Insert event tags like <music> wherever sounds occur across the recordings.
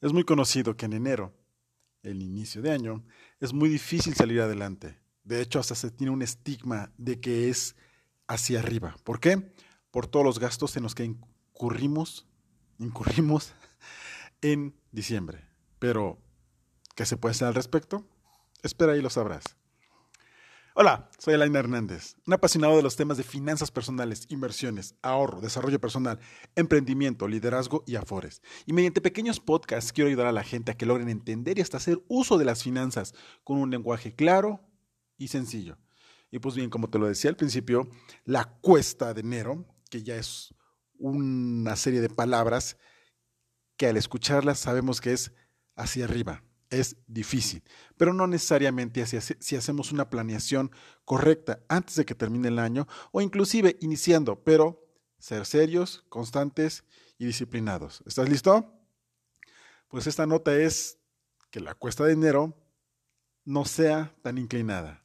Es muy conocido que en enero, el inicio de año, es muy difícil salir adelante. De hecho, hasta se tiene un estigma de que es hacia arriba. ¿Por qué? Por todos los gastos en los que incurrimos, incurrimos <laughs> en diciembre. Pero, ¿qué se puede hacer al respecto? Espera y lo sabrás. Hola, soy Alain Hernández, un apasionado de los temas de finanzas personales, inversiones, ahorro, desarrollo personal, emprendimiento, liderazgo y afores. Y mediante pequeños podcasts quiero ayudar a la gente a que logren entender y hasta hacer uso de las finanzas con un lenguaje claro y sencillo. Y pues bien, como te lo decía al principio, la cuesta de enero, que ya es una serie de palabras que al escucharlas sabemos que es hacia arriba es difícil, pero no necesariamente si hacemos una planeación correcta antes de que termine el año o inclusive iniciando, pero ser serios, constantes y disciplinados. ¿Estás listo? Pues esta nota es que la cuesta de dinero no sea tan inclinada.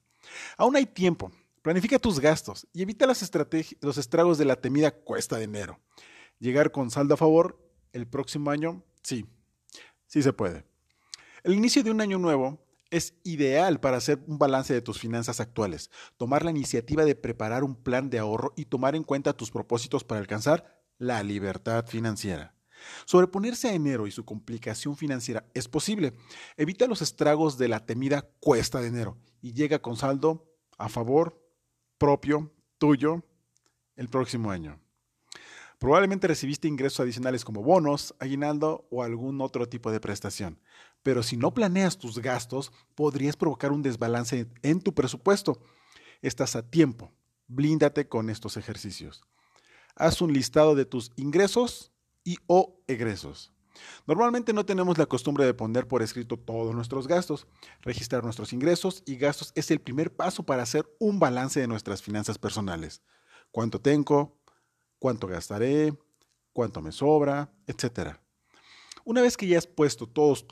Aún hay tiempo. Planifica tus gastos y evita los estragos de la temida cuesta de enero. Llegar con saldo a favor el próximo año, sí, sí se puede. El inicio de un año nuevo es ideal para hacer un balance de tus finanzas actuales, tomar la iniciativa de preparar un plan de ahorro y tomar en cuenta tus propósitos para alcanzar la libertad financiera. Sobreponerse a enero y su complicación financiera es posible. Evita los estragos de la temida cuesta de enero y llega con saldo a favor propio, tuyo, el próximo año. Probablemente recibiste ingresos adicionales como bonos, aguinaldo o algún otro tipo de prestación. Pero si no planeas tus gastos, podrías provocar un desbalance en tu presupuesto. Estás a tiempo. Blíndate con estos ejercicios. Haz un listado de tus ingresos y o egresos. Normalmente no tenemos la costumbre de poner por escrito todos nuestros gastos. Registrar nuestros ingresos y gastos es el primer paso para hacer un balance de nuestras finanzas personales. ¿Cuánto tengo? Cuánto gastaré, cuánto me sobra, etc. Una vez que ya has puesto todos,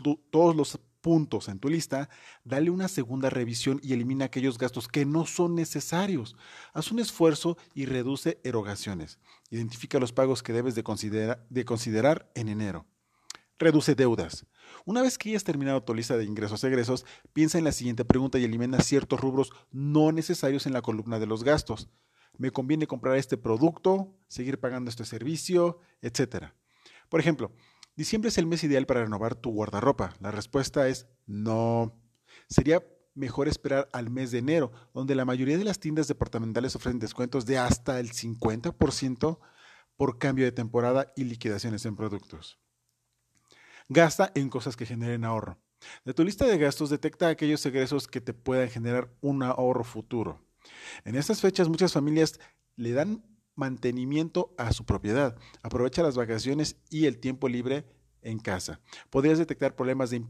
los puntos en tu lista, dale una segunda revisión y elimina aquellos gastos que no son necesarios. Haz un esfuerzo y reduce erogaciones. Identifica los pagos que debes de, de considerar en enero. Reduce deudas. Una vez que hayas terminado tu lista de ingresos y egresos, piensa en la siguiente pregunta y elimina ciertos rubros no necesarios en la columna de los gastos me conviene comprar este producto, seguir pagando este servicio, etc. Por ejemplo, diciembre es el mes ideal para renovar tu guardarropa. La respuesta es no. Sería mejor esperar al mes de enero, donde la mayoría de las tiendas departamentales ofrecen descuentos de hasta el 50% por cambio de temporada y liquidaciones en productos. Gasta en cosas que generen ahorro. De tu lista de gastos, detecta aquellos egresos que te puedan generar un ahorro futuro. En estas fechas muchas familias le dan mantenimiento a su propiedad, aprovecha las vacaciones y el tiempo libre en casa. Podrías detectar problemas de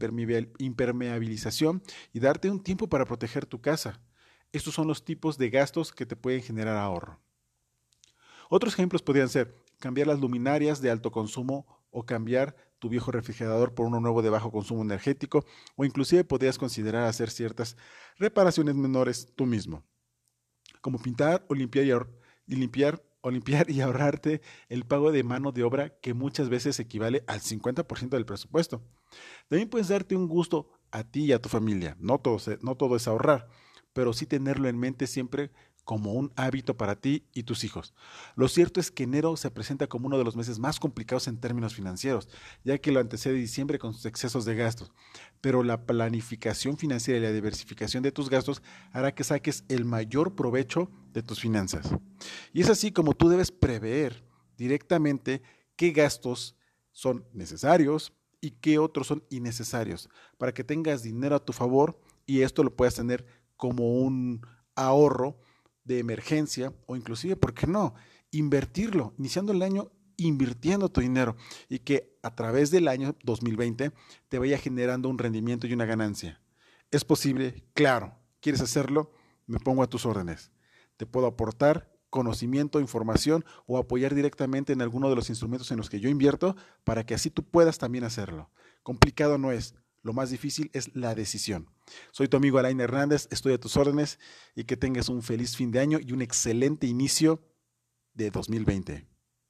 impermeabilización y darte un tiempo para proteger tu casa. Estos son los tipos de gastos que te pueden generar ahorro. Otros ejemplos podrían ser cambiar las luminarias de alto consumo o cambiar tu viejo refrigerador por uno nuevo de bajo consumo energético o inclusive podrías considerar hacer ciertas reparaciones menores tú mismo como pintar o limpiar y, limpiar o limpiar y ahorrarte el pago de mano de obra que muchas veces equivale al 50% del presupuesto. También puedes darte un gusto a ti y a tu familia. No todo, no todo es ahorrar, pero sí tenerlo en mente siempre como un hábito para ti y tus hijos. Lo cierto es que enero se presenta como uno de los meses más complicados en términos financieros, ya que lo antecede diciembre con sus excesos de gastos. Pero la planificación financiera y la diversificación de tus gastos hará que saques el mayor provecho de tus finanzas. Y es así como tú debes prever directamente qué gastos son necesarios y qué otros son innecesarios, para que tengas dinero a tu favor y esto lo puedas tener como un ahorro de emergencia o inclusive, ¿por qué no? Invertirlo, iniciando el año invirtiendo tu dinero y que a través del año 2020 te vaya generando un rendimiento y una ganancia. ¿Es posible? Claro. ¿Quieres hacerlo? Me pongo a tus órdenes. Te puedo aportar conocimiento, información o apoyar directamente en alguno de los instrumentos en los que yo invierto para que así tú puedas también hacerlo. Complicado no es. Lo más difícil es la decisión. Soy tu amigo Alain Hernández, estoy a tus órdenes y que tengas un feliz fin de año y un excelente inicio de 2020.